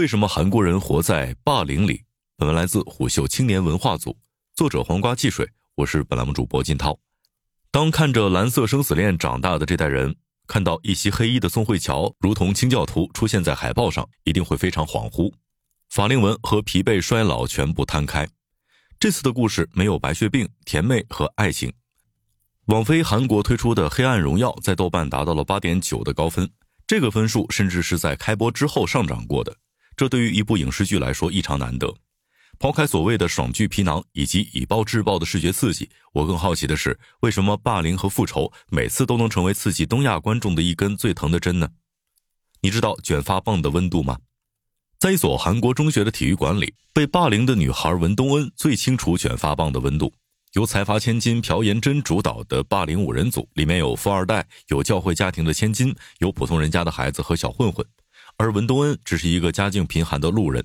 为什么韩国人活在霸凌里？本文来自虎嗅青年文化组，作者黄瓜汽水，我是本栏目主播金涛。当看着《蓝色生死恋》长大的这代人，看到一袭黑衣的宋慧乔如同清教徒出现在海报上，一定会非常恍惚。法令纹和疲惫衰老全部摊开。这次的故事没有白血病、甜妹和爱情。网飞韩国推出的《黑暗荣耀》在豆瓣达到了八点九的高分，这个分数甚至是在开播之后上涨过的。这对于一部影视剧来说异常难得。抛开所谓的爽剧皮囊以及以暴制暴的视觉刺激，我更好奇的是，为什么霸凌和复仇每次都能成为刺激东亚观众的一根最疼的针呢？你知道卷发棒的温度吗？在一所韩国中学的体育馆里，被霸凌的女孩文东恩最清楚卷发棒的温度。由财阀千金朴妍珍主导的霸凌五人组，里面有富二代，有教会家庭的千金，有普通人家的孩子和小混混。而文东恩只是一个家境贫寒的路人，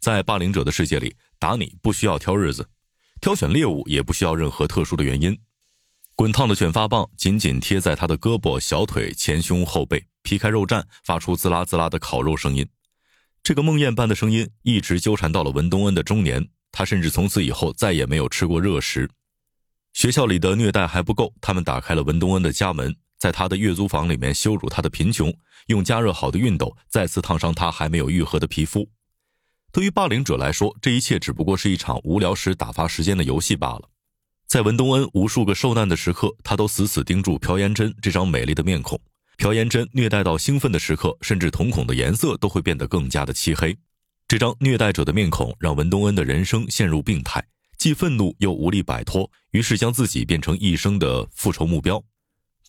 在霸凌者的世界里，打你不需要挑日子，挑选猎物也不需要任何特殊的原因。滚烫的卷发棒紧紧贴在他的胳膊、小腿、前胸、后背，皮开肉绽，发出滋啦滋啦的烤肉声音。这个梦魇般的声音一直纠缠到了文东恩的中年，他甚至从此以后再也没有吃过热食。学校里的虐待还不够，他们打开了文东恩的家门。在他的月租房里面羞辱他的贫穷，用加热好的熨斗再次烫伤他还没有愈合的皮肤。对于霸凌者来说，这一切只不过是一场无聊时打发时间的游戏罢了。在文东恩无数个受难的时刻，他都死死盯住朴妍珍这张美丽的面孔。朴妍珍虐待到兴奋的时刻，甚至瞳孔的颜色都会变得更加的漆黑。这张虐待者的面孔让文东恩的人生陷入病态，既愤怒又无力摆脱，于是将自己变成一生的复仇目标。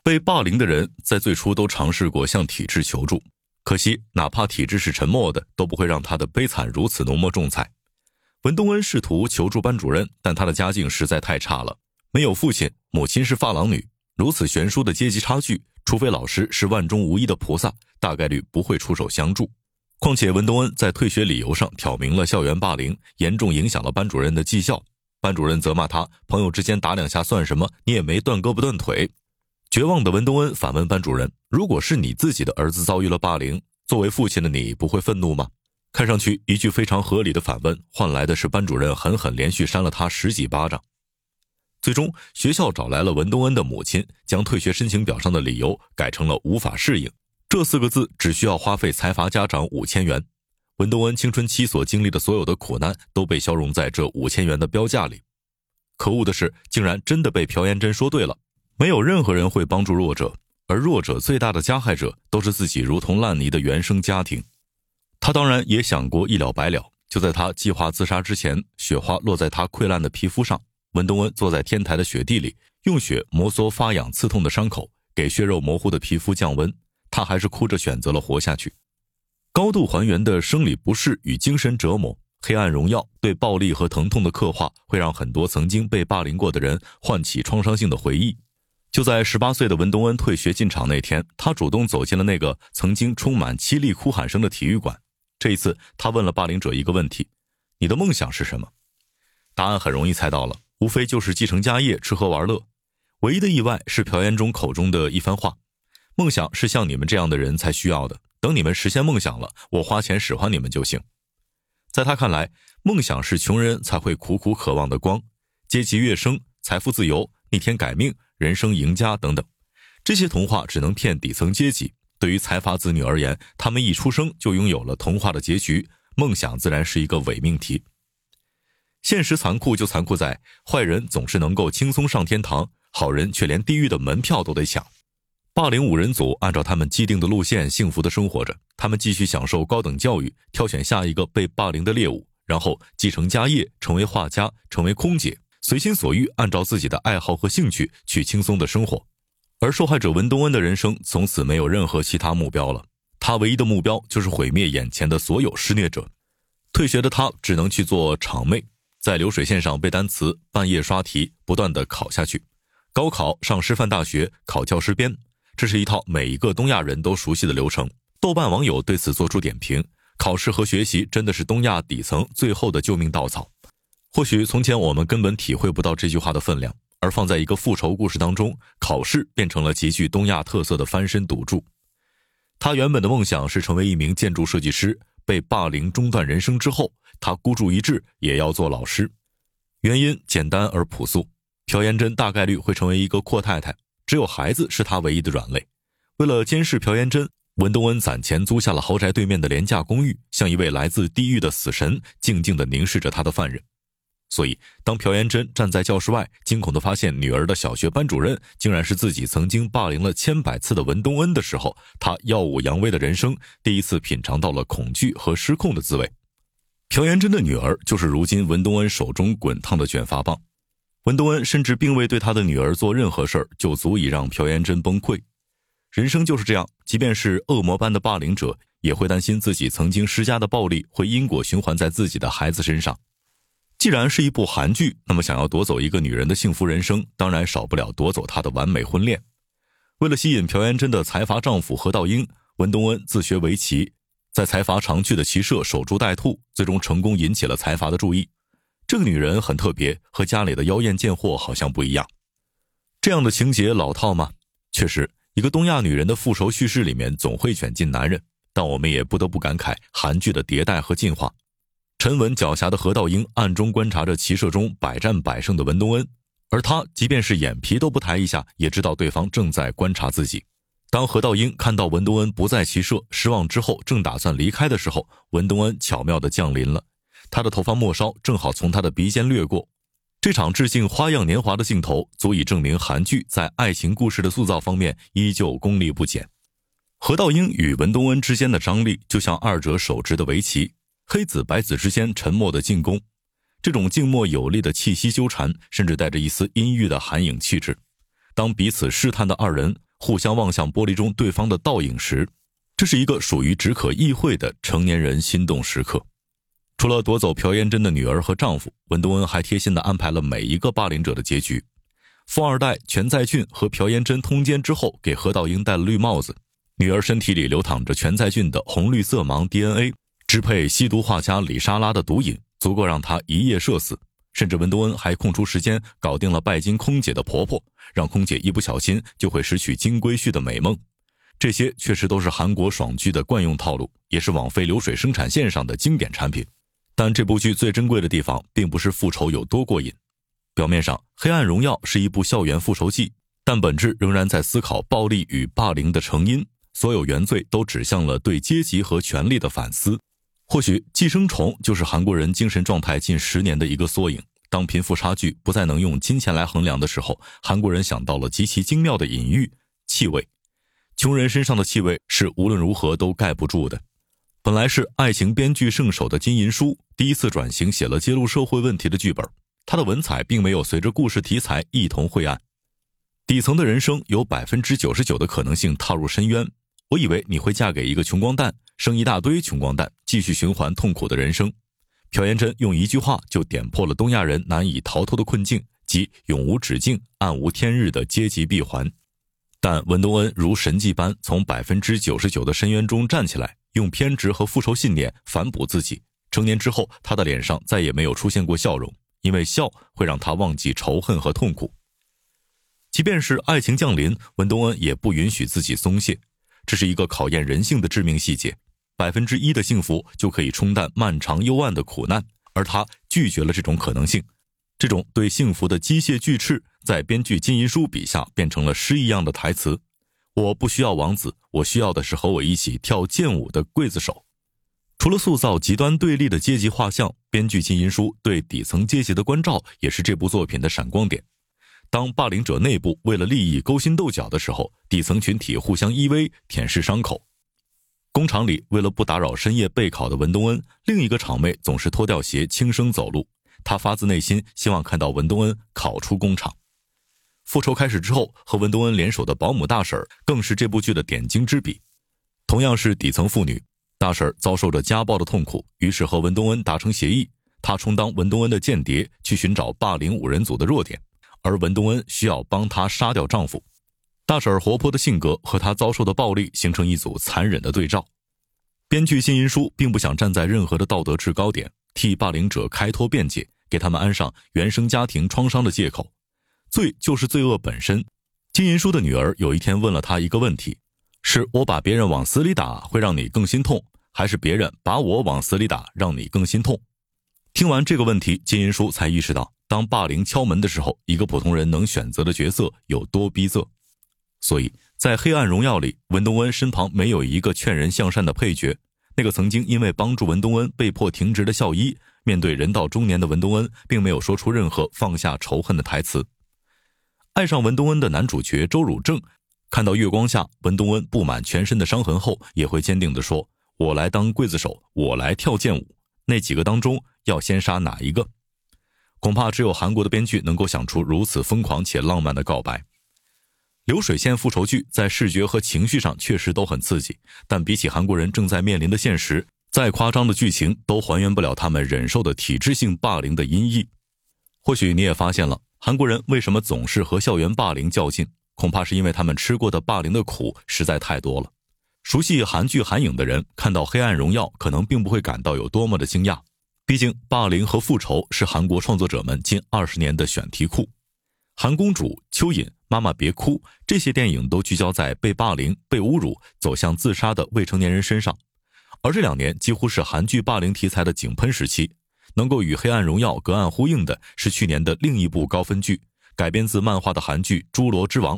被霸凌的人在最初都尝试过向体制求助，可惜哪怕体制是沉默的，都不会让他的悲惨如此浓墨重彩。文东恩试图求助班主任，但他的家境实在太差了，没有父亲，母亲是发廊女，如此悬殊的阶级差距，除非老师是万中无一的菩萨，大概率不会出手相助。况且文东恩在退学理由上挑明了校园霸凌，严重影响了班主任的绩效，班主任责骂他：朋友之间打两下算什么？你也没断胳膊断腿。绝望的文东恩反问班主任：“如果是你自己的儿子遭遇了霸凌，作为父亲的你不会愤怒吗？”看上去一句非常合理的反问，换来的是班主任狠狠连续扇了他十几巴掌。最终，学校找来了文东恩的母亲，将退学申请表上的理由改成了“无法适应”这四个字，只需要花费财阀家长五千元。文东恩青春期所经历的所有的苦难都被消融在这五千元的标价里。可恶的是，竟然真的被朴妍珍说对了。没有任何人会帮助弱者，而弱者最大的加害者都是自己如同烂泥的原生家庭。他当然也想过一了百了。就在他计划自杀之前，雪花落在他溃烂的皮肤上。文东恩坐在天台的雪地里，用雪摩挲发痒刺痛的伤口，给血肉模糊的皮肤降温。他还是哭着选择了活下去。高度还原的生理不适与精神折磨，《黑暗荣耀》对暴力和疼痛的刻画，会让很多曾经被霸凌过的人唤起创伤性的回忆。就在十八岁的文东恩退学进场那天，他主动走进了那个曾经充满凄厉哭喊声的体育馆。这一次，他问了霸凌者一个问题：“你的梦想是什么？”答案很容易猜到了，无非就是继承家业、吃喝玩乐。唯一的意外是朴妍中口中的一番话：“梦想是像你们这样的人才需要的。等你们实现梦想了，我花钱使唤你们就行。”在他看来，梦想是穷人才会苦苦渴望的光，阶级跃升、财富自由、逆天改命。人生赢家等等，这些童话只能骗底层阶级。对于财阀子女而言，他们一出生就拥有了童话的结局，梦想自然是一个伪命题。现实残酷就残酷在，坏人总是能够轻松上天堂，好人却连地狱的门票都得抢。霸凌五人组按照他们既定的路线幸福的生活着，他们继续享受高等教育，挑选下一个被霸凌的猎物，然后继承家业，成为画家，成为空姐。随心所欲，按照自己的爱好和兴趣去轻松的生活，而受害者文东恩的人生从此没有任何其他目标了。他唯一的目标就是毁灭眼前的所有施虐者。退学的他只能去做场妹，在流水线上背单词，半夜刷题，不断的考下去。高考上师范大学，考教师编，这是一套每一个东亚人都熟悉的流程。豆瓣网友对此做出点评：考试和学习真的是东亚底层最后的救命稻草。或许从前我们根本体会不到这句话的分量，而放在一个复仇故事当中，考试变成了极具东亚特色的翻身赌注。他原本的梦想是成为一名建筑设计师，被霸凌中断人生之后，他孤注一掷也要做老师。原因简单而朴素，朴妍珍大概率会成为一个阔太太，只有孩子是她唯一的软肋。为了监视朴妍珍，文东恩攒钱租下了豪宅对面的廉价公寓，像一位来自地狱的死神，静静地凝视着他的犯人。所以，当朴元珍站在教室外，惊恐地发现女儿的小学班主任竟然是自己曾经霸凌了千百次的文东恩的时候，他耀武扬威的人生第一次品尝到了恐惧和失控的滋味。朴元珍的女儿就是如今文东恩手中滚烫的卷发棒。文东恩甚至并未对他的女儿做任何事儿，就足以让朴元珍崩溃。人生就是这样，即便是恶魔般的霸凌者，也会担心自己曾经施加的暴力会因果循环在自己的孩子身上。既然是一部韩剧，那么想要夺走一个女人的幸福人生，当然少不了夺走她的完美婚恋。为了吸引朴妍珍的财阀丈夫何道英，文东恩自学围棋，在财阀常去的棋社守株待兔，最终成功引起了财阀的注意。这个女人很特别，和家里的妖艳贱货好像不一样。这样的情节老套吗？确实。一个东亚女人的复仇叙事里面总会卷进男人，但我们也不得不感慨韩剧的迭代和进化。沉稳狡黠的何道英暗中观察着骑射中百战百胜的文东恩，而他即便是眼皮都不抬一下，也知道对方正在观察自己。当何道英看到文东恩不在骑射，失望之后，正打算离开的时候，文东恩巧妙地降临了，他的头发末梢正好从他的鼻尖掠过。这场致敬《花样年华》的镜头，足以证明韩剧在爱情故事的塑造方面依旧功力不减。何道英与文东恩之间的张力，就像二者手执的围棋，黑子白子之间沉默的进攻。这种静默有力的气息纠缠，甚至带着一丝阴郁的寒影气质。当彼此试探的二人互相望向玻璃中对方的倒影时，这是一个属于只可意会的成年人心动时刻。除了夺走朴妍珍的女儿和丈夫，文东恩还贴心地安排了每一个霸凌者的结局。富二代全在俊和朴妍珍通奸之后，给何道英戴了绿帽子。女儿身体里流淌着全在俊的红绿色盲 DNA，支配吸毒画家李莎拉的毒瘾，足够让她一夜射死。甚至文东恩还空出时间搞定了拜金空姐的婆婆，让空姐一不小心就会失去金龟婿的美梦。这些确实都是韩国爽剧的惯用套路，也是网飞流水生产线上的经典产品。但这部剧最珍贵的地方，并不是复仇有多过瘾。表面上，《黑暗荣耀》是一部校园复仇记，但本质仍然在思考暴力与霸凌的成因。所有原罪都指向了对阶级和权力的反思。或许，《寄生虫》就是韩国人精神状态近十年的一个缩影。当贫富差距不再能用金钱来衡量的时候，韩国人想到了极其精妙的隐喻——气味。穷人身上的气味是无论如何都盖不住的。本来是爱情编剧圣手的金银书，第一次转型写了揭露社会问题的剧本。他的文采并没有随着故事题材一同晦暗。底层的人生有百分之九十九的可能性踏入深渊。我以为你会嫁给一个穷光蛋，生一大堆穷光蛋，继续循环痛苦的人生。朴妍珍用一句话就点破了东亚人难以逃脱的困境，即永无止境、暗无天日的阶级闭环。但文东恩如神迹般从百分之九十九的深渊中站起来。用偏执和复仇信念反哺自己。成年之后，他的脸上再也没有出现过笑容，因为笑会让他忘记仇恨和痛苦。即便是爱情降临，文东恩也不允许自己松懈。这是一个考验人性的致命细节。百分之一的幸福就可以冲淡漫长幽暗的苦难，而他拒绝了这种可能性。这种对幸福的机械拒斥，在编剧金银书笔下变成了诗一样的台词。我不需要王子，我需要的是和我一起跳剑舞的刽子手。除了塑造极端对立的阶级画像，编剧金银书对底层阶级的关照也是这部作品的闪光点。当霸凌者内部为了利益勾心斗角的时候，底层群体互相依偎，舔舐伤口。工厂里为了不打扰深夜备考的文东恩，另一个厂妹总是脱掉鞋轻声走路，她发自内心希望看到文东恩考出工厂。复仇开始之后，和文东恩联手的保姆大婶更是这部剧的点睛之笔。同样是底层妇女，大婶遭受着家暴的痛苦，于是和文东恩达成协议，她充当文东恩的间谍，去寻找霸凌五人组的弱点，而文东恩需要帮她杀掉丈夫。大婶活泼的性格和她遭受的暴力形成一组残忍的对照。编剧金银书并不想站在任何的道德制高点，替霸凌者开脱辩解，给他们安上原生家庭创伤的借口。罪就是罪恶本身。金银书的女儿有一天问了他一个问题：“是我把别人往死里打会让你更心痛，还是别人把我往死里打，让你更心痛？听完这个问题，金银书才意识到，当霸凌敲门的时候，一个普通人能选择的角色有多逼仄。所以在《黑暗荣耀》里，文东恩身旁没有一个劝人向善的配角。那个曾经因为帮助文东恩被迫停职的校医，面对人到中年的文东恩，并没有说出任何放下仇恨的台词。爱上文东恩的男主角周汝正，看到月光下文东恩布满全身的伤痕后，也会坚定地说：“我来当刽子手，我来跳剑舞。”那几个当中要先杀哪一个？恐怕只有韩国的编剧能够想出如此疯狂且浪漫的告白。流水线复仇剧在视觉和情绪上确实都很刺激，但比起韩国人正在面临的现实，再夸张的剧情都还原不了他们忍受的体制性霸凌的阴翳。或许你也发现了，韩国人为什么总是和校园霸凌较劲？恐怕是因为他们吃过的霸凌的苦实在太多了。熟悉韩剧韩影的人看到《黑暗荣耀》，可能并不会感到有多么的惊讶，毕竟霸凌和复仇是韩国创作者们近二十年的选题库。韩公主、蚯蚓、妈妈别哭，这些电影都聚焦在被霸凌、被侮辱、走向自杀的未成年人身上。而这两年几乎是韩剧霸凌题材的井喷时期。能够与《黑暗荣耀》隔岸呼应的是去年的另一部高分剧，改编自漫画的韩剧《侏罗之王》。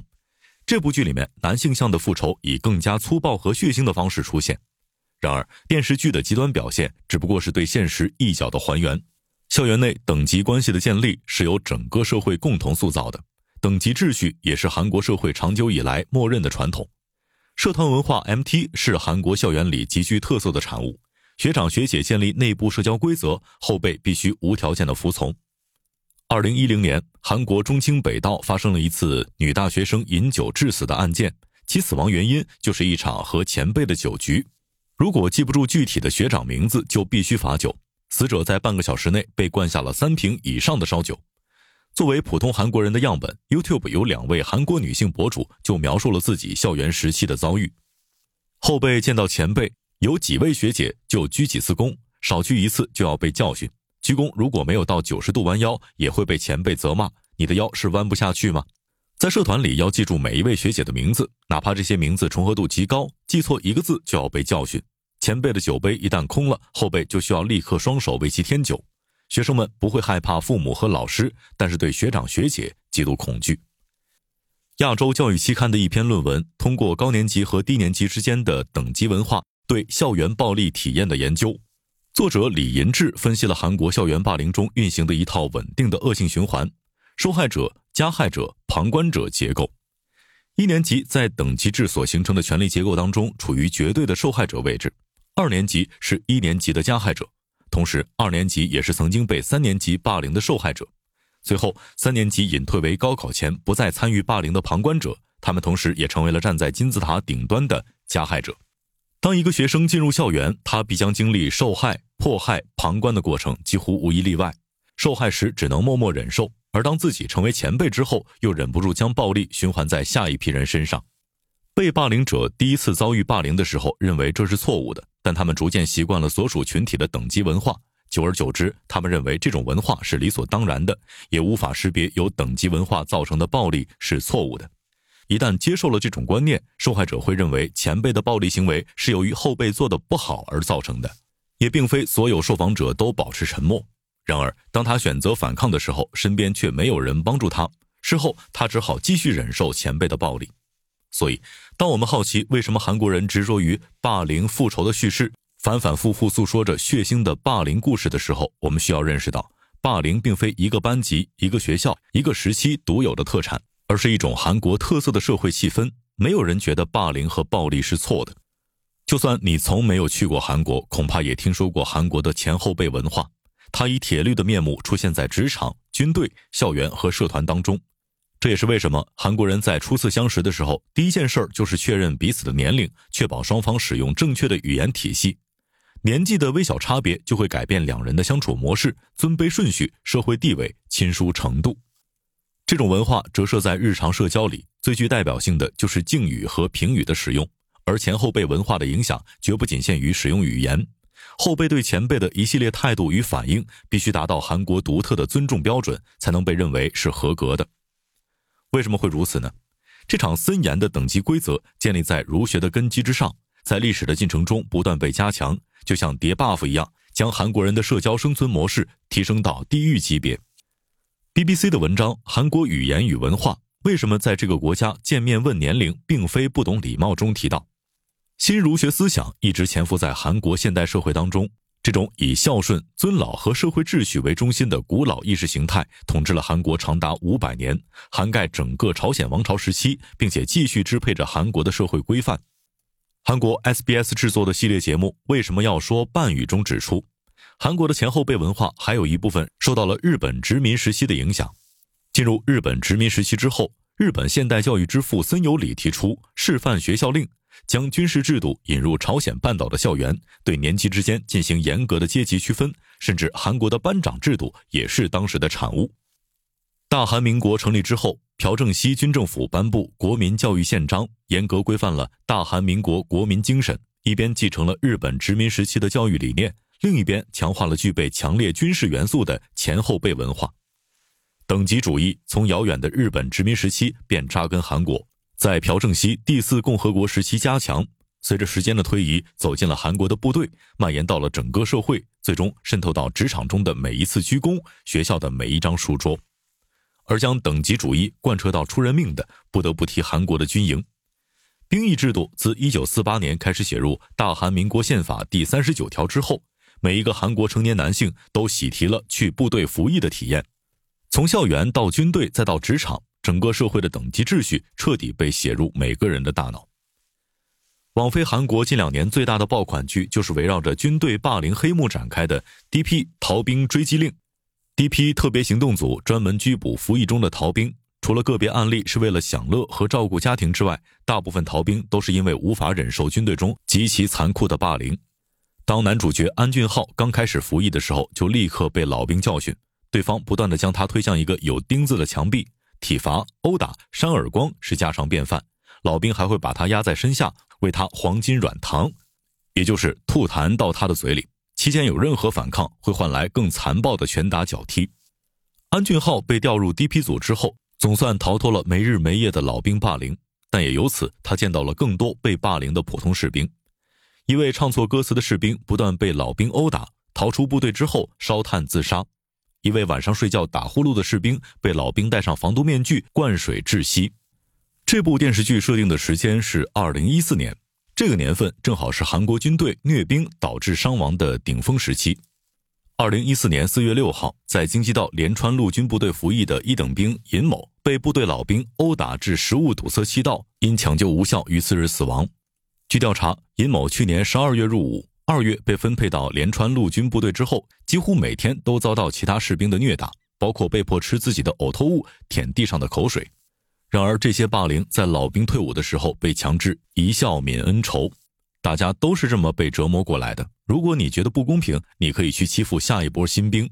这部剧里面，男性向的复仇以更加粗暴和血腥的方式出现。然而，电视剧的极端表现只不过是对现实一角的还原。校园内等级关系的建立是由整个社会共同塑造的，等级秩序也是韩国社会长久以来默认的传统。社团文化 MT 是韩国校园里极具特色的产物，学长学姐建立内部社交规则，后辈必须无条件的服从。二零一零年，韩国中清北道发生了一次女大学生饮酒致死的案件，其死亡原因就是一场和前辈的酒局。如果记不住具体的学长名字，就必须罚酒。死者在半个小时内被灌下了三瓶以上的烧酒。作为普通韩国人的样本，YouTube 有两位韩国女性博主就描述了自己校园时期的遭遇。后辈见到前辈，有几位学姐就鞠几次躬，少鞠一次就要被教训。鞠躬如果没有到九十度弯腰，也会被前辈责骂。你的腰是弯不下去吗？在社团里要记住每一位学姐的名字，哪怕这些名字重合度极高，记错一个字就要被教训。前辈的酒杯一旦空了，后辈就需要立刻双手为其添酒。学生们不会害怕父母和老师，但是对学长学姐极度恐惧。亚洲教育期刊的一篇论文，通过高年级和低年级之间的等级文化对校园暴力体验的研究。作者李银志分析了韩国校园霸凌中运行的一套稳定的恶性循环：受害者、加害者、旁观者结构。一年级在等级制所形成的权力结构当中，处于绝对的受害者位置；二年级是一年级的加害者，同时二年级也是曾经被三年级霸凌的受害者。最后，三年级隐退为高考前不再参与霸凌的旁观者，他们同时也成为了站在金字塔顶端的加害者。当一个学生进入校园，他必将经历受害、迫害、旁观的过程，几乎无一例外。受害时只能默默忍受，而当自己成为前辈之后，又忍不住将暴力循环在下一批人身上。被霸凌者第一次遭遇霸凌的时候，认为这是错误的，但他们逐渐习惯了所属群体的等级文化，久而久之，他们认为这种文化是理所当然的，也无法识别由等级文化造成的暴力是错误的。一旦接受了这种观念，受害者会认为前辈的暴力行为是由于后辈做的不好而造成的，也并非所有受访者都保持沉默。然而，当他选择反抗的时候，身边却没有人帮助他，事后他只好继续忍受前辈的暴力。所以，当我们好奇为什么韩国人执着于霸凌复仇的叙事，反反复复诉说着血腥的霸凌故事的时候，我们需要认识到，霸凌并非一个班级、一个学校、一个时期独有的特产。而是一种韩国特色的社会气氛，没有人觉得霸凌和暴力是错的。就算你从没有去过韩国，恐怕也听说过韩国的前后辈文化。它以铁律的面目出现在职场、军队、校园和社团当中。这也是为什么韩国人在初次相识的时候，第一件事儿就是确认彼此的年龄，确保双方使用正确的语言体系。年纪的微小差别就会改变两人的相处模式、尊卑顺序、社会地位、亲疏程度。这种文化折射在日常社交里，最具代表性的就是敬语和平语的使用。而前后辈文化的影响绝不仅限于使用语言，后辈对前辈的一系列态度与反应，必须达到韩国独特的尊重标准，才能被认为是合格的。为什么会如此呢？这场森严的等级规则建立在儒学的根基之上，在历史的进程中不断被加强，就像叠 buff 一样，将韩国人的社交生存模式提升到地狱级别。BBC 的文章《韩国语言与文化：为什么在这个国家见面问年龄并非不懂礼貌》中提到，新儒学思想一直潜伏在韩国现代社会当中。这种以孝顺、尊老和社会秩序为中心的古老意识形态，统治了韩国长达五百年，涵盖整个朝鲜王朝时期，并且继续支配着韩国的社会规范。韩国 SBS 制作的系列节目《为什么要说半语》中指出，韩国的前后辈文化还有一部分受到了日本殖民时期的影响。进入日本殖民时期之后，日本现代教育之父森有礼提出示范学校令。将军事制度引入朝鲜半岛的校园，对年级之间进行严格的阶级区分，甚至韩国的班长制度也是当时的产物。大韩民国成立之后，朴正熙军政府颁布《国民教育宪章》，严格规范了大韩民国国民精神，一边继承了日本殖民时期的教育理念，另一边强化了具备强烈军事元素的前后辈文化。等级主义从遥远的日本殖民时期便扎根韩国。在朴正熙第四共和国时期加强，随着时间的推移，走进了韩国的部队，蔓延到了整个社会，最终渗透到职场中的每一次鞠躬、学校的每一张书桌。而将等级主义贯彻到出人命的，不得不提韩国的军营。兵役制度自1948年开始写入大韩民国宪法第三十九条之后，每一个韩国成年男性都喜提了去部队服役的体验，从校园到军队再到职场。整个社会的等级秩序彻底被写入每个人的大脑。网飞韩国近两年最大的爆款剧，就是围绕着军队霸凌黑幕展开的《D.P. 逃兵追击令》。D.P. 特别行动组专门拘捕服役中的逃兵，除了个别案例是为了享乐和照顾家庭之外，大部分逃兵都是因为无法忍受军队中极其残酷的霸凌。当男主角安俊浩刚开始服役的时候，就立刻被老兵教训，对方不断的将他推向一个有钉子的墙壁。体罚、殴打、扇耳光是家常便饭，老兵还会把他压在身下，喂他黄金软糖，也就是吐痰到他的嘴里。期间有任何反抗，会换来更残暴的拳打脚踢。安俊浩被调入 D.P 组之后，总算逃脱了没日没夜的老兵霸凌，但也由此他见到了更多被霸凌的普通士兵。一位唱错歌词的士兵不断被老兵殴打，逃出部队之后烧炭自杀。一位晚上睡觉打呼噜的士兵被老兵戴上防毒面具灌水窒息。这部电视剧设定的时间是二零一四年，这个年份正好是韩国军队虐兵导致伤亡的顶峰时期。二零一四年四月六号，在京畿道连川陆军部队服役的一等兵尹某被部队老兵殴打致食物堵塞气道，因抢救无效于次日死亡。据调查，尹某去年十二月入伍。二月被分配到连川陆军部队之后，几乎每天都遭到其他士兵的虐打，包括被迫吃自己的呕吐物、舔地上的口水。然而，这些霸凌在老兵退伍的时候被强制一笑泯恩仇，大家都是这么被折磨过来的。如果你觉得不公平，你可以去欺负下一波新兵，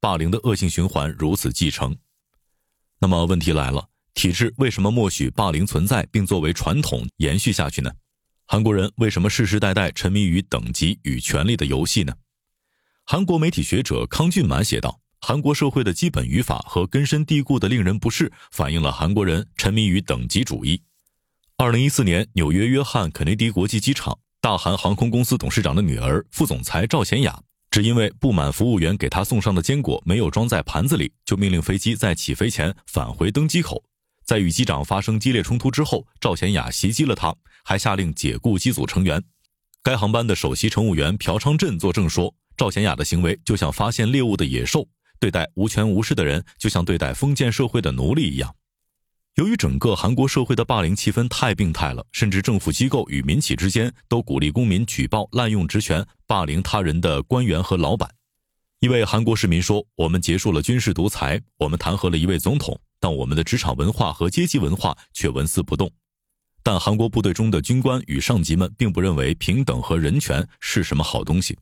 霸凌的恶性循环如此继承。那么问题来了，体制为什么默许霸凌存在，并作为传统延续下去呢？韩国人为什么世世代代沉迷于等级与权力的游戏呢？韩国媒体学者康俊满写道：“韩国社会的基本语法和根深蒂固的令人不适，反映了韩国人沉迷于等级主义。”二零一四年，纽约约翰肯尼迪国际机场，大韩航空公司董事长的女儿副总裁赵贤雅，只因为不满服务员给她送上的坚果没有装在盘子里，就命令飞机在起飞前返回登机口。在与机长发生激烈冲突之后，赵贤雅袭击了他，还下令解雇机组成员。该航班的首席乘务员朴昌镇作证说，赵贤雅的行为就像发现猎物的野兽，对待无权无势的人就像对待封建社会的奴隶一样。由于整个韩国社会的霸凌气氛太病态了，甚至政府机构与民企之间都鼓励公民举报滥用职权、霸凌他人的官员和老板。一位韩国市民说：“我们结束了军事独裁，我们弹劾了一位总统。”但我们的职场文化和阶级文化却纹丝不动。但韩国部队中的军官与上级们并不认为平等和人权是什么好东西。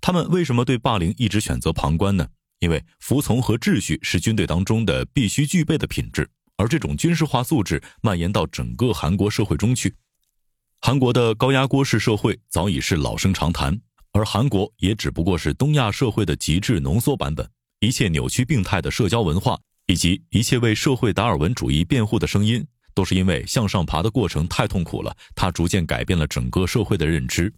他们为什么对霸凌一直选择旁观呢？因为服从和秩序是军队当中的必须具备的品质，而这种军事化素质蔓延到整个韩国社会中去。韩国的高压锅式社会早已是老生常谈，而韩国也只不过是东亚社会的极致浓缩版本。一切扭曲病态的社交文化。以及一切为社会达尔文主义辩护的声音，都是因为向上爬的过程太痛苦了。它逐渐改变了整个社会的认知。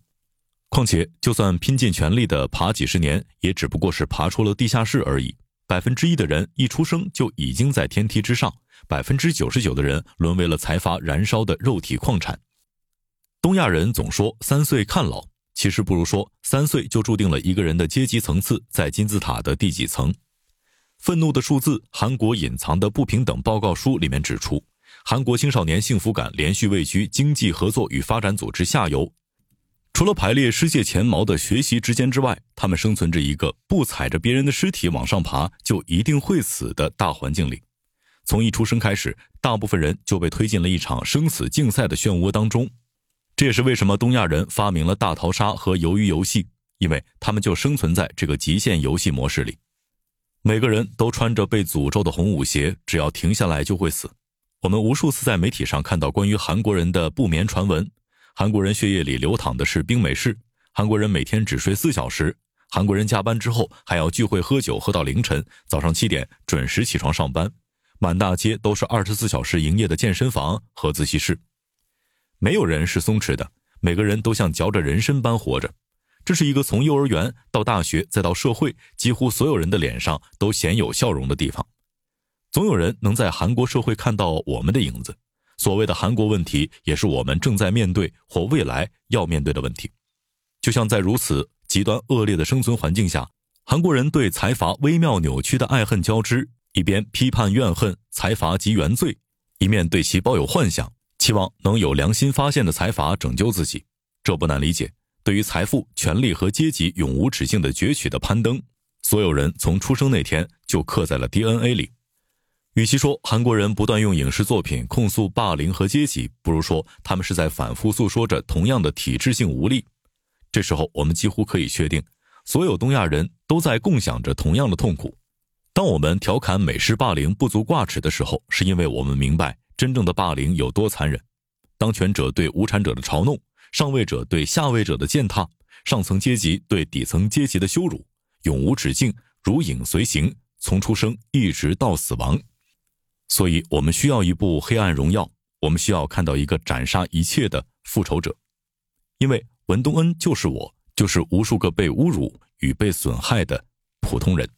况且，就算拼尽全力的爬几十年，也只不过是爬出了地下室而已。百分之一的人一出生就已经在天梯之上，百分之九十九的人沦为了财阀燃烧的肉体矿产。东亚人总说三岁看老，其实不如说三岁就注定了一个人的阶级层次在金字塔的第几层。愤怒的数字，韩国隐藏的不平等报告书里面指出，韩国青少年幸福感连续位居经济合作与发展组织下游。除了排列世界前茅的学习之间之外，他们生存着一个不踩着别人的尸体往上爬就一定会死的大环境里。从一出生开始，大部分人就被推进了一场生死竞赛的漩涡当中。这也是为什么东亚人发明了大逃杀和鱿鱼游戏，因为他们就生存在这个极限游戏模式里。每个人都穿着被诅咒的红舞鞋，只要停下来就会死。我们无数次在媒体上看到关于韩国人的不眠传闻。韩国人血液里流淌的是冰美式。韩国人每天只睡四小时。韩国人加班之后还要聚会喝酒，喝到凌晨，早上七点准时起床上班。满大街都是二十四小时营业的健身房和自习室。没有人是松弛的，每个人都像嚼着人参般活着。这是一个从幼儿园到大学再到社会，几乎所有人的脸上都鲜有笑容的地方。总有人能在韩国社会看到我们的影子。所谓的韩国问题，也是我们正在面对或未来要面对的问题。就像在如此极端恶劣的生存环境下，韩国人对财阀微妙扭曲的爱恨交织，一边批判怨恨财阀及原罪，一面对其抱有幻想，期望能有良心发现的财阀拯救自己。这不难理解。对于财富、权力和阶级永无止境的攫取的攀登，所有人从出生那天就刻在了 DNA 里。与其说韩国人不断用影视作品控诉霸凌和阶级，不如说他们是在反复诉说着同样的体制性无力。这时候，我们几乎可以确定，所有东亚人都在共享着同样的痛苦。当我们调侃美式霸凌不足挂齿的时候，是因为我们明白真正的霸凌有多残忍：当权者对无产者的嘲弄，上位者对下位者的践踏，上层阶级对底层阶级的羞辱，永无止境，如影随形，从出生一直到死亡。所以我们需要一部《黑暗荣耀》，我们需要看到一个斩杀一切的复仇者，因为文东恩就是我，就是无数个被侮辱与被损害的普通人。